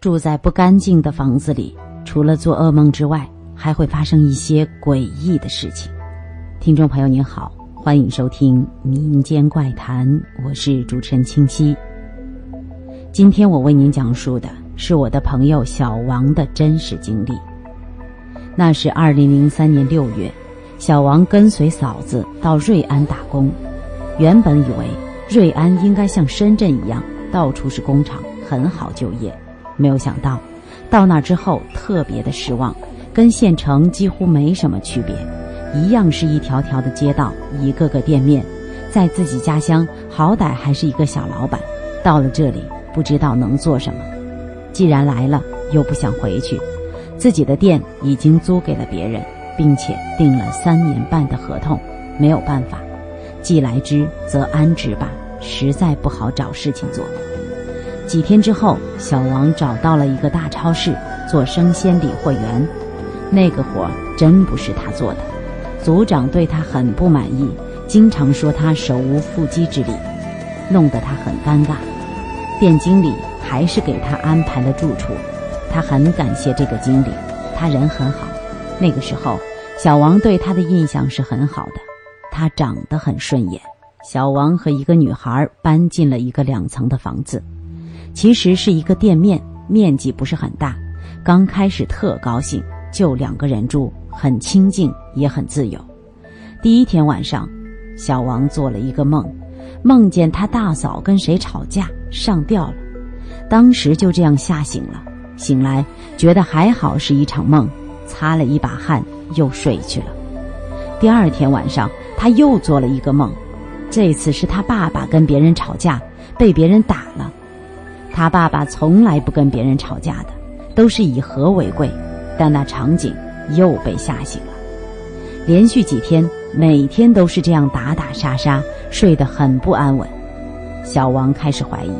住在不干净的房子里，除了做噩梦之外，还会发生一些诡异的事情。听众朋友您好，欢迎收听《民间怪谈》，我是主持人清溪。今天我为您讲述的是我的朋友小王的真实经历。那是二零零三年六月，小王跟随嫂子到瑞安打工，原本以为瑞安应该像深圳一样，到处是工厂，很好就业。没有想到，到那之后特别的失望，跟县城几乎没什么区别，一样是一条条的街道，一个个店面。在自己家乡，好歹还是一个小老板，到了这里不知道能做什么。既然来了，又不想回去。自己的店已经租给了别人，并且订了三年半的合同，没有办法，既来之则安之吧，实在不好找事情做。几天之后，小王找到了一个大超市做生鲜理货员，那个活真不是他做的，组长对他很不满意，经常说他手无缚鸡之力，弄得他很尴尬。店经理还是给他安排了住处。他很感谢这个经理，他人很好。那个时候，小王对他的印象是很好的，他长得很顺眼。小王和一个女孩搬进了一个两层的房子，其实是一个店面，面积不是很大。刚开始特高兴，就两个人住，很清静，也很自由。第一天晚上，小王做了一个梦，梦见他大嫂跟谁吵架，上吊了，当时就这样吓醒了。醒来，觉得还好是一场梦，擦了一把汗，又睡去了。第二天晚上，他又做了一个梦，这次是他爸爸跟别人吵架，被别人打了。他爸爸从来不跟别人吵架的，都是以和为贵，但那场景又被吓醒了。连续几天，每天都是这样打打杀杀，睡得很不安稳。小王开始怀疑，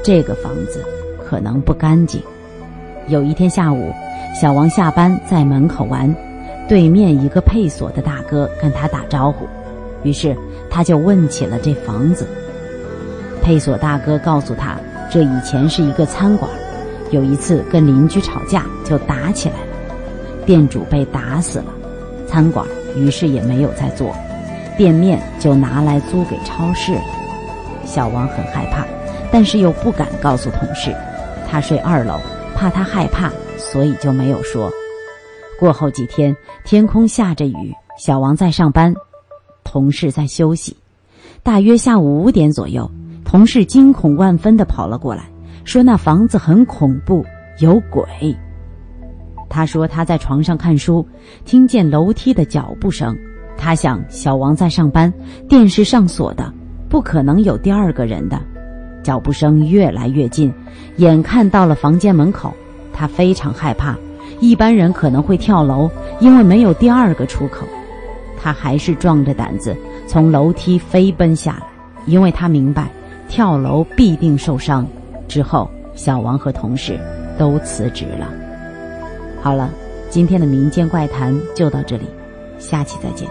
这个房子可能不干净。有一天下午，小王下班在门口玩，对面一个配锁的大哥跟他打招呼，于是他就问起了这房子。配锁大哥告诉他，这以前是一个餐馆，有一次跟邻居吵架就打起来了，店主被打死了，餐馆于是也没有再做，店面就拿来租给超市了。小王很害怕，但是又不敢告诉同事，他睡二楼。怕他害怕，所以就没有说。过后几天，天空下着雨，小王在上班，同事在休息。大约下午五点左右，同事惊恐万分的跑了过来，说那房子很恐怖，有鬼。他说他在床上看书，听见楼梯的脚步声。他想小王在上班，电视上锁的，不可能有第二个人的。脚步声越来越近，眼看到了房间门口，他非常害怕。一般人可能会跳楼，因为没有第二个出口。他还是壮着胆子从楼梯飞奔下来，因为他明白跳楼必定受伤。之后，小王和同事都辞职了。好了，今天的民间怪谈就到这里，下期再见。